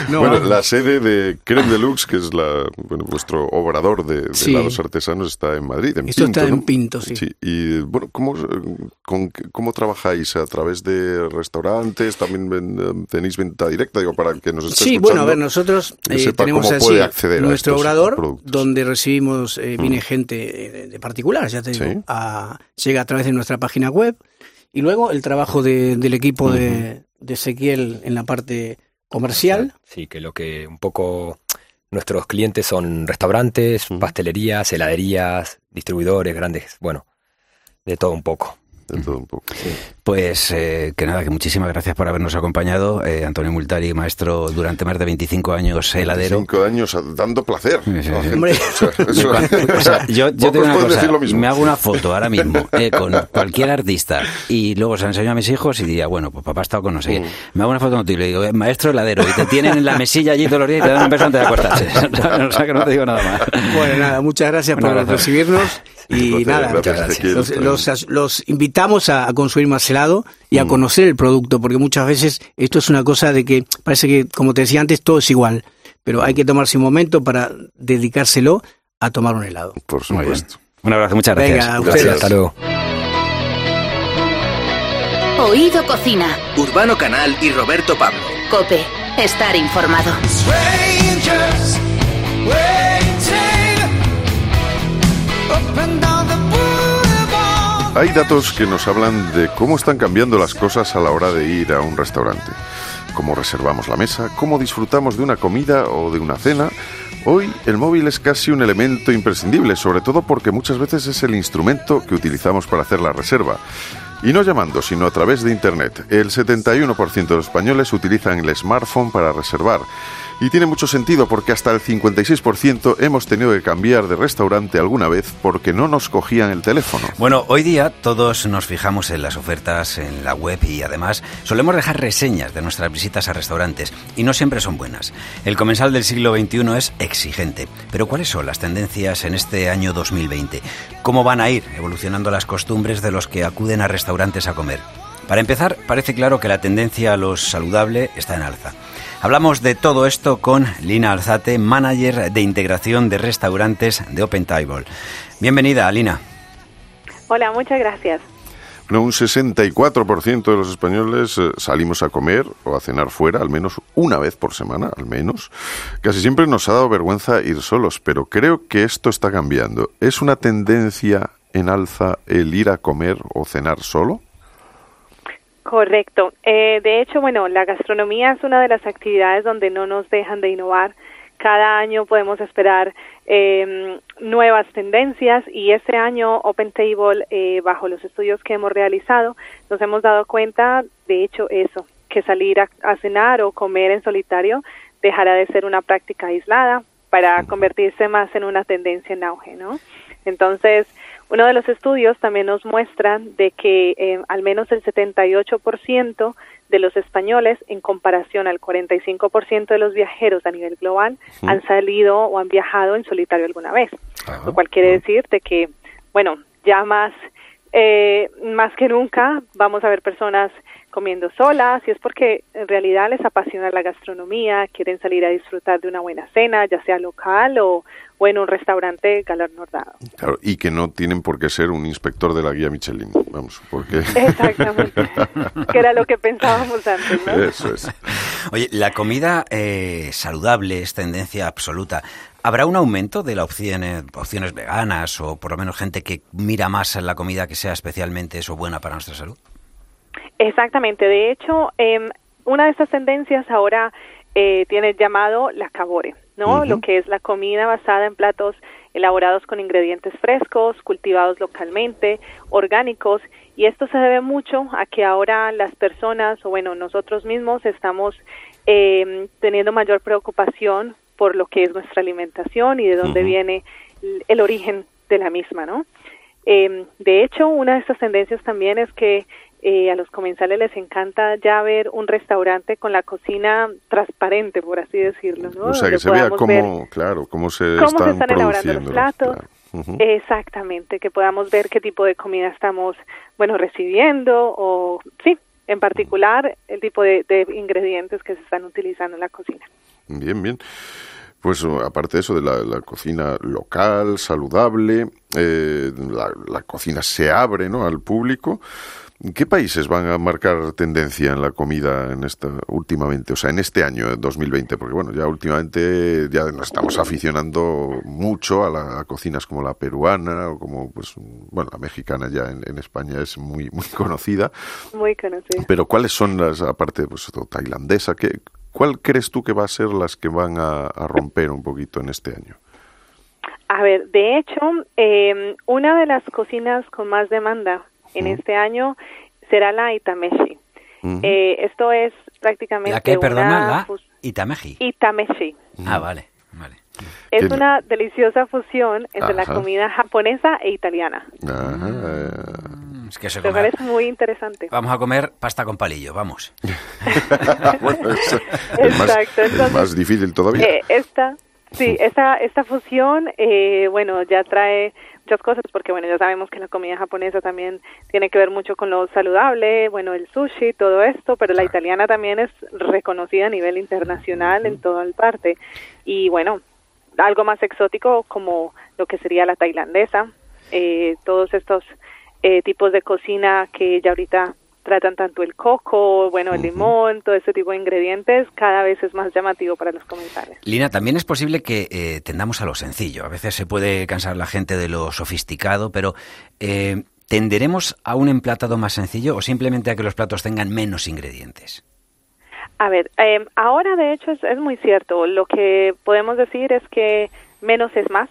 No, bueno, vamos. la sede de Creme Deluxe, que es la, bueno, vuestro obrador de, de Sí. helados artesanos, está en Madrid, en Esto Pinto. está en ¿no? Pinto, sí. Y bueno, ¿cómo, con, ¿cómo trabajáis? ¿A través de restaurantes? ¿También ven- tenéis venta directa? Digo, para que nos esté Sí, escuchando. bueno, a ver, nosotros que eh, tenemos así nuestro obrador, productos. donde recibimos, eh, viene gente eh, de, de particular, ya te digo, Sí. a- llega a través de nuestra página web, y luego el trabajo de- del equipo de, de Ezequiel en la parte comercial. Sí, que lo que un poco nuestros clientes son restaurantes, pastelerías, heladerías, distribuidores grandes, bueno, de todo un poco. De todo un poco. Pues eh, que nada, que muchísimas gracias por habernos acompañado. Eh, Antonio Multari, maestro durante más de 25 años heladero. Cinco años dando placer. Sí, sí, sí. Hombre. O sea, eso- O sea, yo, yo Pocos te digo una cosa, decir lo mismo. me hago una foto ahora mismo eh, con cualquier artista y luego se la enseño a mis hijos y diría, bueno, pues papá ha estado con no sé quién. Mm. Me hago una foto contigo y le digo, eh, maestro heladero, y te tienen en la mesilla allí todos los días y te dan un beso antes de acostarse. o sea que no te digo nada más. Bueno, nada, muchas gracias Un por abrazo. recibirnos y nada, gracias, Ezequiel. los, los- los invitamos a, a consumir más helado y a conocer el producto, porque muchas veces esto es una cosa de que parece que, como te decía antes, todo es igual, pero hay que tomarse un momento para dedicárselo a tomar un helado. Por supuesto. Un abrazo, muchas gracias. Venga, a Gracias. Hasta luego. Oído Cocina. Urbano Canal y Roberto Pablo. Cope. Estar informado. Strangers Hay datos que nos hablan de cómo están cambiando las cosas a la hora de ir a un restaurante. Cómo reservamos la mesa, cómo disfrutamos de una comida o de una cena. Hoy el móvil es casi un elemento imprescindible, sobre todo porque muchas veces es el instrumento que utilizamos para hacer la reserva. Y no llamando, sino a través de Internet. El 71% de los españoles utilizan el smartphone para reservar. Y tiene mucho sentido porque hasta el 56% hemos tenido que cambiar de restaurante alguna vez porque no nos cogían el teléfono. Bueno, hoy día todos nos fijamos en las ofertas en la web y además solemos dejar reseñas de nuestras visitas a restaurantes y no siempre son buenas. El comensal del siglo XXI es exigente, pero ¿cuáles son las tendencias en este año 2020? ¿Cómo van a ir evolucionando las costumbres de los que acuden a restaurantes a comer? Para empezar, parece claro que la tendencia a lo saludable está en alza. Hablamos de todo esto con Lina Alzate, manager de integración de restaurantes de Open Table. Bienvenida, Lina. Hola, muchas gracias. Bueno, un 64% de los españoles eh, salimos a comer o a cenar fuera al menos una vez por semana, al menos. Casi siempre nos ha dado vergüenza ir solos, pero creo que esto está cambiando. ¿Es una tendencia en alza el ir a comer o cenar solo? Correcto. Eh, de hecho, bueno, la gastronomía es una de las actividades donde no nos dejan de innovar. Cada año podemos esperar eh, nuevas tendencias y este año Open Table, eh, bajo los estudios que hemos realizado, nos hemos dado cuenta, de hecho, eso, que salir a, a cenar o comer en solitario dejará de ser una práctica aislada para convertirse más en una tendencia en auge, ¿no? Entonces, uno de los estudios también nos muestra de que eh, al menos el 78% de los españoles, en comparación al 45% de los viajeros a nivel global, han salido o han viajado en solitario alguna vez. Lo cual quiere decir de que, bueno, ya más, eh, más que nunca vamos a ver personas comiendo solas y es porque en realidad les apasiona la gastronomía, quieren salir a disfrutar de una buena cena, ya sea local o, o en un restaurante galardonado. Claro, y que no tienen por qué ser un inspector de la guía Michelin, vamos, porque... Exactamente, que era lo que pensábamos antes, ¿no? Eso es. Oye, la comida eh, saludable es tendencia absoluta. ¿Habrá un aumento de las opciones, opciones veganas o por lo menos gente que mira más en la comida que sea especialmente eso buena para nuestra salud? Exactamente. De hecho, eh, una de estas tendencias ahora eh, tiene llamado la cabore, ¿no? Lo que es la comida basada en platos elaborados con ingredientes frescos, cultivados localmente, orgánicos, y esto se debe mucho a que ahora las personas, o bueno, nosotros mismos estamos eh, teniendo mayor preocupación por lo que es nuestra alimentación y de dónde viene el, el origen de la misma, ¿no? Eh, de hecho, una de estas tendencias también es que eh, a los comensales les encanta ya ver un restaurante con la cocina transparente, por así decirlo, ¿no? O sea, que Donde se vea cómo, claro, cómo se cómo están se están elaborando los platos. claro. Exactamente, que podamos ver qué tipo de comida estamos, bueno, recibiendo o, sí, en particular el tipo de, de ingredientes que se están utilizando en la cocina. Bien, bien. Pues uh, aparte de eso, de la, la cocina local, saludable, eh, la, la cocina se abre ¿no? al público. ¿Qué países van a marcar tendencia en la comida en esta últimamente, o sea, en este año 2020? Porque bueno, ya últimamente ya nos estamos aficionando mucho a, la, a cocinas como la peruana o como, pues, bueno, la mexicana ya en, en España es muy muy conocida. Muy conocido. Pero ¿cuáles son las, aparte, pues, tailandesa, ¿qué, ¿cuál crees tú que va a ser las que van a, a romper un poquito en este año? A ver, de hecho, eh, una de las cocinas con más demanda en este año será la Itameshi. Eh, esto es prácticamente ¿La que, perdona? una La Itameji. Itameshi. Ah, vale, vale. Es ¿Qué- una deliciosa fusión entre la Ajá. comida japonesa e italiana. Ajá. Es que se Lo come- cual es muy interesante. Vamos a comer pasta con palillo, vamos. bueno, es, es más, es más difícil todavía. Eh, esta, sí, esta, esta fusión, eh, bueno, ya trae muchas cosas porque, bueno, ya sabemos que la comida japonesa también tiene que ver mucho con lo saludable, bueno, el sushi, todo esto, pero la italiana también es reconocida a nivel internacional en toda el parte. Y, bueno, algo más exótico como lo que sería la tailandesa, eh, todos estos eh, tipos de cocina que ya ahorita tratan tanto el coco, bueno, el limón, todo ese tipo de ingredientes, cada vez es más llamativo para los comensales. Lina, también es posible que eh, tendamos a lo sencillo. A veces se puede cansar la gente de lo sofisticado, pero eh, ¿tenderemos a un emplatado más sencillo o simplemente a que los platos tengan menos ingredientes? A ver, eh, ahora de hecho es, es muy cierto. Lo que podemos decir es que menos es más.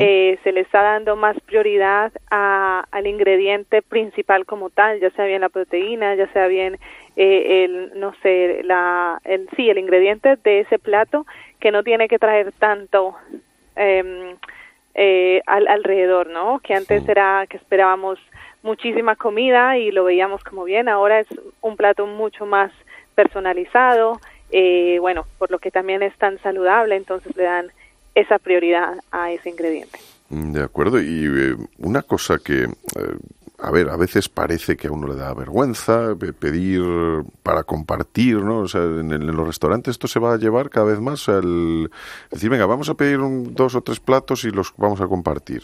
Eh, se le está dando más prioridad a- al ingrediente principal como tal, ya sea bien la proteína, ya sea bien eh, el, no sé, la, el, sí, el ingrediente de ese plato que no tiene que traer tanto em, eh, al, alrededor, ¿no? Que antes era que esperábamos muchísima comida y lo veíamos como bien, ahora es un plato mucho más personalizado, eh, bueno, por lo que también es tan saludable, entonces le dan esa prioridad a ese ingrediente. Mm, De acuerdo. Y eh, una cosa que, eh, a ver, a veces parece que a uno le da vergüenza pe- pedir para compartir, ¿no? O sea, en, en los restaurantes esto se va a llevar cada vez más decir, venga, vamos a pedir un- dos o tres platos y los vamos a compartir.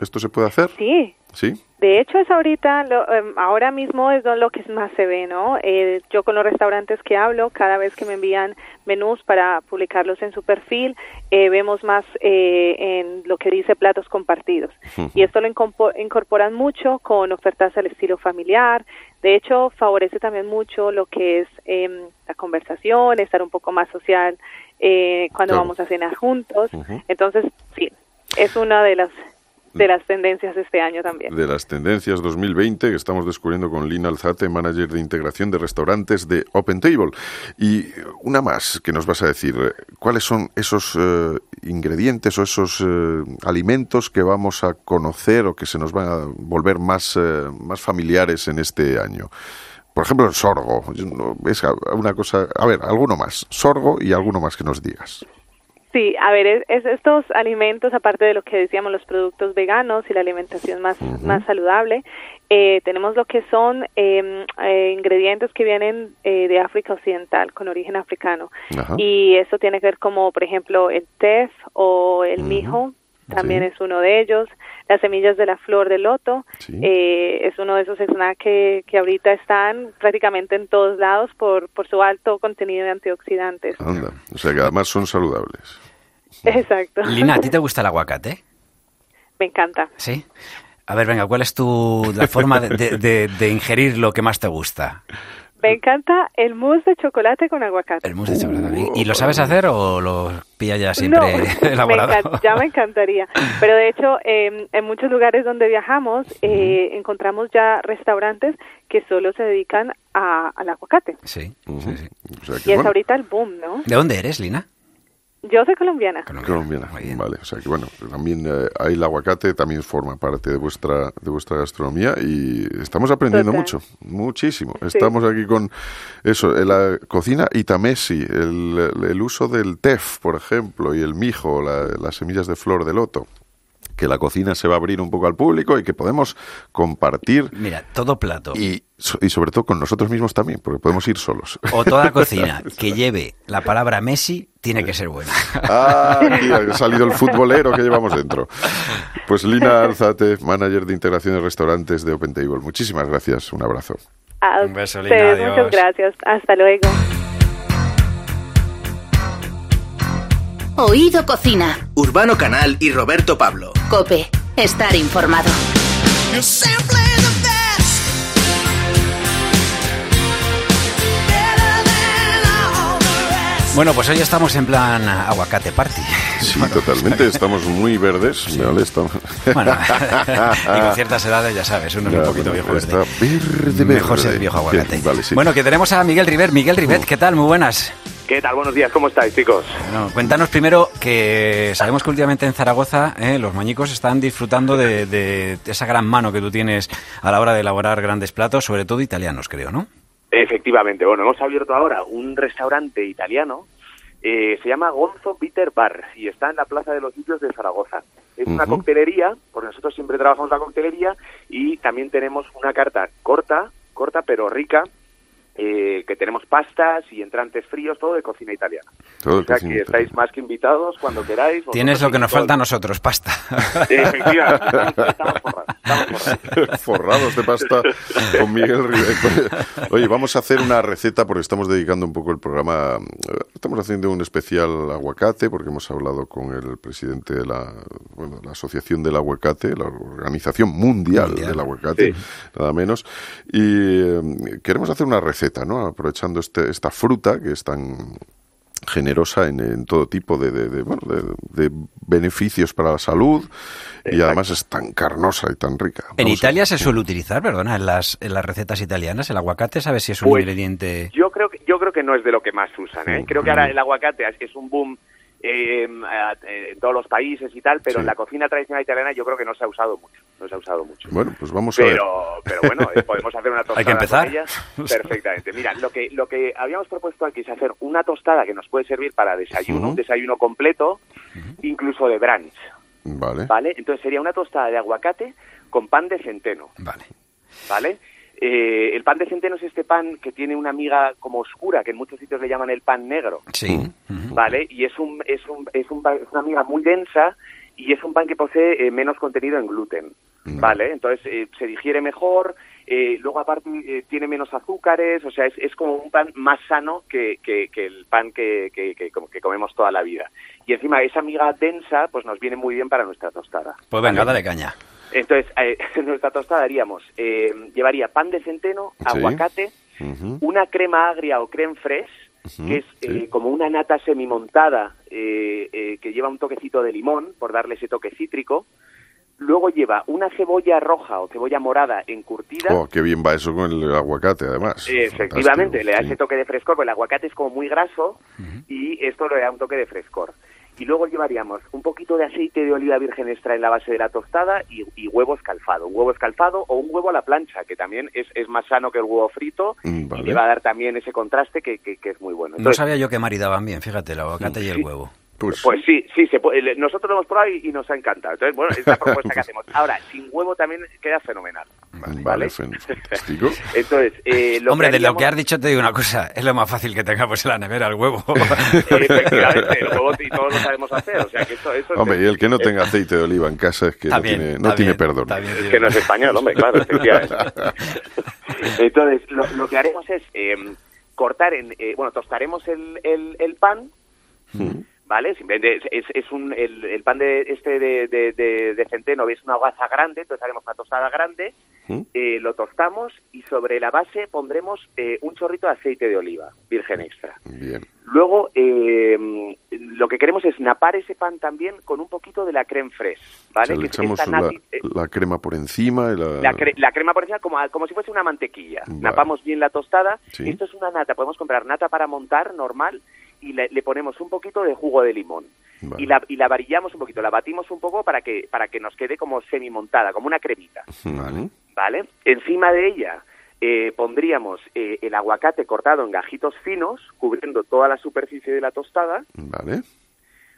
¿Esto se puede hacer? Sí, ¿Sí? De hecho, es ahorita, lo- em, ahora mismo es lo que más se ve, ¿no? Eh, yo con los restaurantes que hablo, cada vez que me envían menús para publicarlos en su perfil, eh, vemos más eh, en lo que dice platos compartidos. Y esto lo incorporan mucho con ofertas al estilo familiar. De hecho, favorece también mucho lo que es em, la conversación, estar un poco más social eh, cuando Claro. vamos a cenar juntos. Entonces, sí, es una de las de las tendencias de este año también. de las tendencias 2020 que estamos descubriendo con Lina Alzate, manager de integración de restaurantes de Open Table. Y una más que nos vas a decir, ¿cuáles son esos eh, ingredientes o esos eh, alimentos que vamos a conocer o que se nos van a volver más, eh, más familiares en este año? Por ejemplo, el sorgo. Es una cosa, a ver, alguno más. Sorgo y alguno más que nos digas. Sí, a ver, es, es estos alimentos, aparte de lo que decíamos, los productos veganos y la alimentación más, más saludable, eh, tenemos lo que son eh, eh, ingredientes que vienen eh, de África Occidental, con origen africano. Y eso tiene que ver como, por ejemplo, el tef o el mijo, también Sí. es uno de ellos. Las semillas de la flor de loto Sí. eh, es uno de esos snacks que, que ahorita están prácticamente en todos lados por, por su alto contenido de antioxidantes. Anda. O sea que además son saludables. Exacto. Lina, ¿a ti te gusta el aguacate? Me encanta. ¿Sí? A ver, venga, ¿cuál es tu la forma de, de- de- de ingerir lo que más te gusta? Me encanta el mousse de chocolate con aguacate. El mousse de chocolate. ¿Y, y lo sabes hacer o lo pilla ya no, siempre me elaborado? encan- ya me encantaría. Pero de hecho, eh, en muchos lugares donde viajamos, eh, encontramos ya restaurantes que solo se dedican a- al aguacate. Sí, sí, sí. O sea que, Y es bueno, ahorita el boom, ¿no? ¿De dónde eres, Lina? Yo soy colombiana. Colombiana, vale. O sea que bueno, también eh, ahí el aguacate también forma parte de vuestra de vuestra gastronomía y estamos aprendiendo Total. mucho, muchísimo. Estamos aquí con eso, en la cocina itamesi, el, el uso del tef, por ejemplo, y el mijo, la- las semillas de flor de loto. Que la cocina se va a abrir un poco al público y que podemos compartir Mira, todo plato. y, y sobre todo con nosotros mismos también, porque podemos ir solos. O toda cocina que lleve la palabra Messi tiene que ser buena. Ah, aquí ha salido el futbolero que llevamos dentro. Pues Lina Alzate, manager de integración de restaurantes de Open Table. Muchísimas gracias, un abrazo. A Un beso, Lina, ustedes, adiós. muchas gracias. Hasta luego. Oído Cocina. Urbano Canal y Roberto Pablo. Cope. Estar informado. Bueno, pues hoy estamos en plan aguacate party. Sí, totalmente, estamos muy verdes. ¿vale? Estamos... Bueno, y con ciertas edades ya sabes, uno es un poquito bueno, viejo está verde. verde, Mejor verde. ser viejo aguacate. Bien, vale, sí. Bueno, que tenemos a Miguel River. Miguel Rivet, ¿qué tal? Muy buenas. ¿Qué tal? Buenos días, ¿cómo estáis, chicos? Bueno, cuéntanos primero que sabemos que últimamente en Zaragoza eh, los moñicos están disfrutando de, de esa gran mano que tú tienes a la hora de elaborar grandes platos, sobre todo italianos, creo, ¿no? Efectivamente, bueno, hemos abierto ahora un restaurante italiano, eh, se llama Gonzo Bitter Bar y está en la Plaza de los Sitios de Zaragoza. Es una coctelería, porque nosotros siempre trabajamos la coctelería y también tenemos una carta corta, corta pero rica, eh, que tenemos pastas y entrantes fríos, todo de cocina italiana. Todo o sea que estáis italiana. más que invitados cuando queráis. Tienes lo que nos falta a nosotros, pasta. Efectivamente, estamos forrados, estamos forrados. De pasta con Miguel River. Oye, vamos a hacer una receta porque estamos dedicando un poco el programa. eh, Estamos haciendo un especial aguacate porque hemos hablado con el presidente de la, bueno, la Asociación del Aguacate, la Organización Mundial, Mundial. del Aguacate, Sí. nada menos. Y eh, queremos hacer una receta, ¿no? Aprovechando este, esta fruta que es tan generosa en, en todo tipo de, de- de, bueno, de, de beneficios para la salud y además es tan carnosa y tan rica. En Vamos Italia se suele utilizar, perdona, en las, en las recetas italianas, el aguacate, ¿sabes si es un Pues, ingrediente...? Yo creo que yo creo que no es de lo que más usan. ¿eh? Sí. Creo que ahora el aguacate es- es un boom eh, eh, en todos los países y tal, pero Sí. en la cocina tradicional italiana yo creo que no se ha usado mucho. No se ha usado mucho. Bueno, pues vamos a ver. Pero, pero bueno, eh, podemos hacer una tostada Hay que empezar. con perfectamente. Mira, lo que lo que habíamos propuesto aquí es hacer una tostada que nos puede servir para desayuno, un desayuno completo, incluso de brunch, Vale. ¿vale? Entonces sería una tostada de aguacate con pan de centeno. Vale. ¿vale? Eh, el pan de centeno es este pan que tiene una miga como oscura, que en muchos sitios le llaman el pan negro, Sí. Ujú. ¿vale? Y es, un, es, un, es, un pan- es una miga muy densa y es un pan que posee eh, menos contenido en gluten, ¿vale? Entonces eh, se digiere mejor, eh, luego aparte eh, tiene menos azúcares, o sea, es, es como un pan más sano que, que, que el pan que, que, que, como que comemos toda la vida. Y encima esa miga densa pues nos viene muy bien para nuestra tostada. Pues venga, dale caña. Entonces, eh, en nuestra tostada haríamos, eh, llevaría pan de centeno, Sí. aguacate, una crema agria o creme Ujú, que es sí. eh, como una nata semimontada eh, eh, que lleva un toquecito de limón, por darle ese toque cítrico. Luego lleva una cebolla roja o cebolla morada encurtida. Oh, qué bien va eso con el aguacate, además. Efectivamente, Fantástico, le da sí. ese toque de frescor, porque el aguacate es como muy graso y esto le da un toque de frescor. Y luego llevaríamos un poquito de aceite de oliva virgen extra en la base de la tostada y, y huevo escalfado. Un huevo escalfado o un huevo a la plancha, que también es, es más sano que el huevo frito Mm, y le va a dar también ese contraste que, que- que es muy bueno. No sabía yo que maridaban bien, fíjate, el aguacate y el huevo. Pues, pues sí, sí, se puede- nosotros lo hemos probado y, y nos ha encantado. Entonces, bueno, es la propuesta que hacemos. Ahora, sin huevo también queda fenomenal. vale, ¿vale? fantástico. Entonces, eh, lo Hombre, que de lo haríamos- que has dicho te digo una cosa, es lo más fácil que tengamos en la nevera, el huevo. Efectivamente, el huevo y todos lo sabemos hacer. O sea, que esto, eso es- Hombre, y el que no tenga aceite de oliva en casa es que no tiene, no tiene perdón. Es que no es español, hombre, claro, efectivamente. Entonces, lo, lo que haremos es eh, cortar en... eh, bueno, tostaremos el, el, el pan, Mm. ¿Vale? Simplemente es, es, un, el, el pan de este de, de, de, de centeno es una hogaza grande, entonces haremos una tostada grande, ¿Mm? eh, lo tostamos y sobre la base pondremos eh, un chorrito de aceite de oliva, virgen extra. Bien. Luego, eh, lo que queremos es napar ese pan también con un poquito de la creme fraiche, O ¿vale? sea, le Que echamos la, eh, la crema por encima y la... la, cre- la crema por encima como, como si fuese una mantequilla. Vale. Napamos bien la tostada. Sí. Esto es una nata. Podemos comprar nata para montar normal y le, le ponemos un poquito de jugo de limón. Vale. Y la, y la varillamos un poquito, la batimos un poco para que, para que nos quede como semi-montada, como una cremita. Vale. ¿Vale? Encima de ella eh, pondríamos eh, el aguacate cortado en gajitos finos, cubriendo toda la superficie de la tostada, Vale.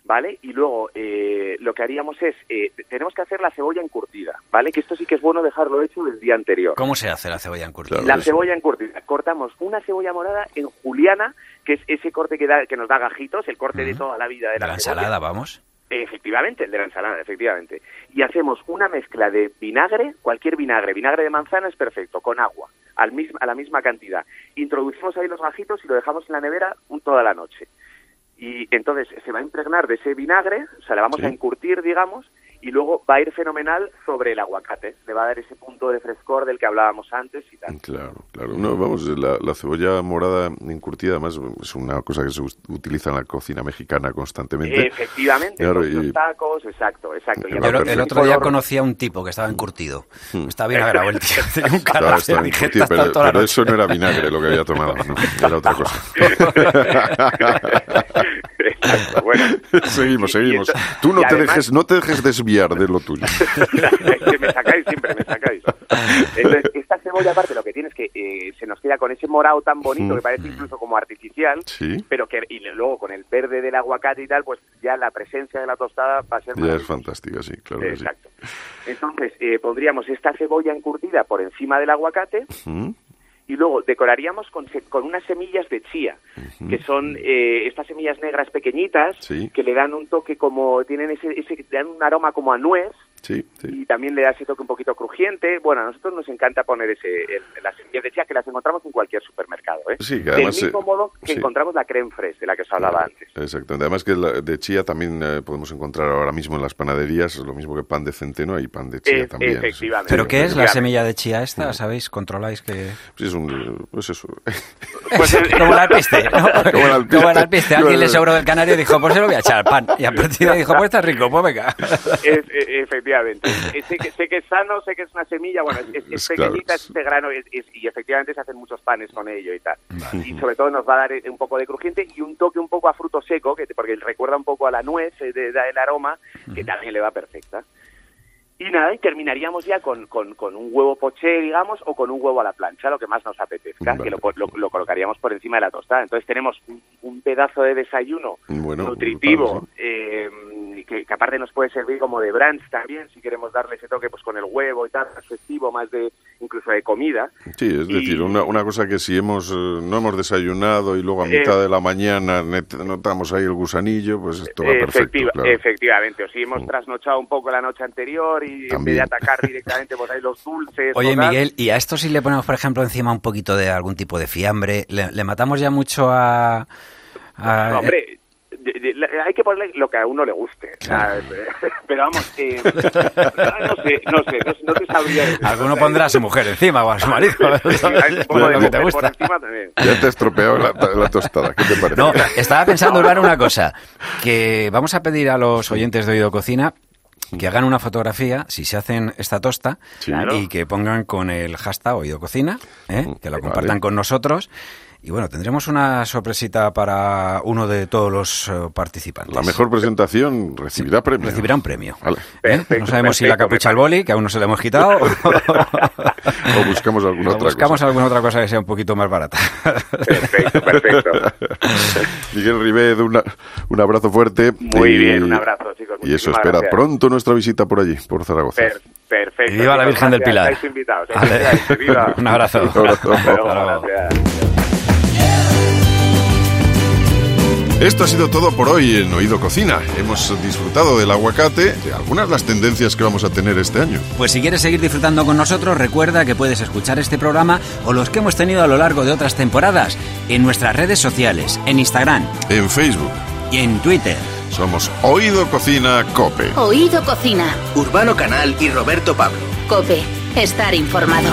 ¿Vale? Y luego eh, lo que haríamos es, eh, tenemos que hacer la cebolla encurtida, ¿vale? Que esto sí que es bueno dejarlo hecho del día anterior. ¿Cómo se hace la cebolla encurtida? La cebolla encurtida. Cortamos una cebolla morada en juliana, que es ese corte que, da, que nos da gajitos, el corte de toda la vida de De la, la cebolla. ensalada, vamos. Efectivamente, el de la ensalada, efectivamente. Y hacemos una mezcla de vinagre, cualquier vinagre, vinagre de manzana es perfecto, con agua, al mismo, a la misma cantidad. Introducimos ahí los gajitos y lo dejamos en la nevera un- toda la noche. Y entonces se va a impregnar de ese vinagre, o sea, le vamos Sí. a encurtir, digamos, y luego va a ir fenomenal sobre el aguacate. Le va a dar ese punto de frescor del que hablábamos antes y tal. Claro, claro. No, vamos, la, la cebolla morada encurtida, además, es una cosa que se utiliza en la cocina mexicana constantemente. Efectivamente, Claro, los tacos, exacto, exacto. Y el, otro día conocí a un tipo que estaba encurtido. Hmm. Estaba bien agarrado el tío. Tenía un Claro, estaba encurtido, "Está pero, pero noche". eso no era vinagre lo que había tomado, no, era otra cosa. Exacto, bueno. seguimos, seguimos. Tú no te además- dejes, no te dejes desviar de lo tuyo. que me sacáis siempre, me sacáis. Entonces, esta cebolla, aparte, lo que tiene es que eh, se nos queda con ese morado tan bonito que parece incluso como artificial, Sí, pero que y luego con el verde del aguacate y tal, pues ya la presencia de la tostada va a ser ya es fantástica, sí, claro que sí. Exacto. Entonces, eh, pondríamos esta cebolla encurtida por encima del aguacate Mm, y luego decoraríamos con, con unas semillas de chía, que son eh, estas semillas negras pequeñitas Sí. que le dan un toque como, tienen ese, ese, dan un aroma como a nuez Sí, sí. y también le da ese toque un poquito crujiente. Bueno, a nosotros nos encanta poner ese, el- las semillas de chía que las encontramos en cualquier supermercado, ¿eh? Sí, que además, Del mismo eh, modo que sí. encontramos la creme fraîche de la que os hablaba antes. Exactamente. Además que la de chía también eh, podemos encontrar ahora mismo en las panaderías, lo mismo que pan de centeno, hay pan de chía E- también. efectivamente. ¿Pero qué es la Efectivamente. semilla de chía esta? ¿Sabéis? ¿Controláis que...? Sí, es un... Pues eso. Pues, eh, Como el alpiste, ¿no? Como el alpiste. Como el alpiste. Alguien le sobró del canario y dijo, pues se lo voy a echar al pan. Y a partir de ahí dijo, pues está rico, pues venga. Es- e- efectivamente. Eh, sé, que, sé que es sano, sé que es una semilla, bueno, es, pequeñita, es- es este grano es- y efectivamente se hacen muchos panes con ello y tal. Y sobre todo nos va a dar eh, un poco de crujiente y un toque un poco a fruto seco, que porque recuerda un poco a la nuez, eh, de- da el aroma, que también le va perfecta. Y nada, y terminaríamos ya con, con, con un huevo poché, digamos, o con un huevo a la plancha, lo que más nos apetezca, Vale. que lo, lo- lo colocaríamos por encima de la tostada. Entonces tenemos un, un pedazo de desayuno Bueno, nutritivo, eh, que, que aparte nos puede servir como de brunch también, si queremos darle ese toque pues con el huevo y tal, más festivo, más de incluso de comida. Sí, es Y- decir, una, una cosa que si hemos eh, no hemos desayunado y luego a Eh, mitad de la mañana notamos ahí el gusanillo, pues esto va perfecto, Efectiva- claro. Efectivamente, o si hemos Mm. trasnochado un poco la noche anterior y en vez de atacar directamente pues ahí los dulces. Oye, Miguel, ¿y a esto si le ponemos, por ejemplo, encima un poquito de algún tipo de fiambre? ¿Le, le matamos ya mucho a...? a- Hombre, hay que ponerle lo que a uno le guste. ¿sabes? Pero vamos, eh, no sé, no sé, no, no te sabría decir. Alguno pondrá a su mujer encima o a su marido. Poco de lo que te gusta. encima también. Ya te he estropeado la, la tostada, ¿qué te parece? No, estaba pensando, Urbano, una cosa. Que vamos a pedir a los oyentes de Oído Cocina que hagan una fotografía, si se hacen esta tosta, Sí. Claro. y que pongan con el hashtag Oído Cocina, ¿eh? que lo Vale. compartan con nosotros. Y bueno, tendremos una sorpresita para uno de todos los eh, participantes. La mejor presentación recibirá premio. Recibirá un premio. Vale. ¿Eh? No sabemos si la capucha al boli, que aún no se la hemos quitado, O buscamos alguna o otra buscamos cosa. alguna otra cosa que sea un poquito más barata. Perfecto, perfecto. Miguel Ribed, una- un abrazo fuerte. Muy Y- bien, un abrazo, chicos. Y eso espera gracias. pronto nuestra visita por allí, por Zaragoza. Per- perfecto. Y viva la Virgen del Pilar. Estáis invitados. Vale. Gracias, viva. Un abrazo. Un abrazo. Gracias. Esto ha sido todo por hoy en Oído Cocina. Hemos disfrutado del aguacate, de algunas de las tendencias que vamos a tener este año. Pues si quieres seguir disfrutando con nosotros, recuerda que puedes escuchar este programa o los que hemos tenido a lo largo de otras temporadas en nuestras redes sociales, en Instagram En Facebook y en Twitter. somos Oído Cocina Cope. Oído Cocina. Urbano Canal y Roberto Pablo. Cope. Estar informado.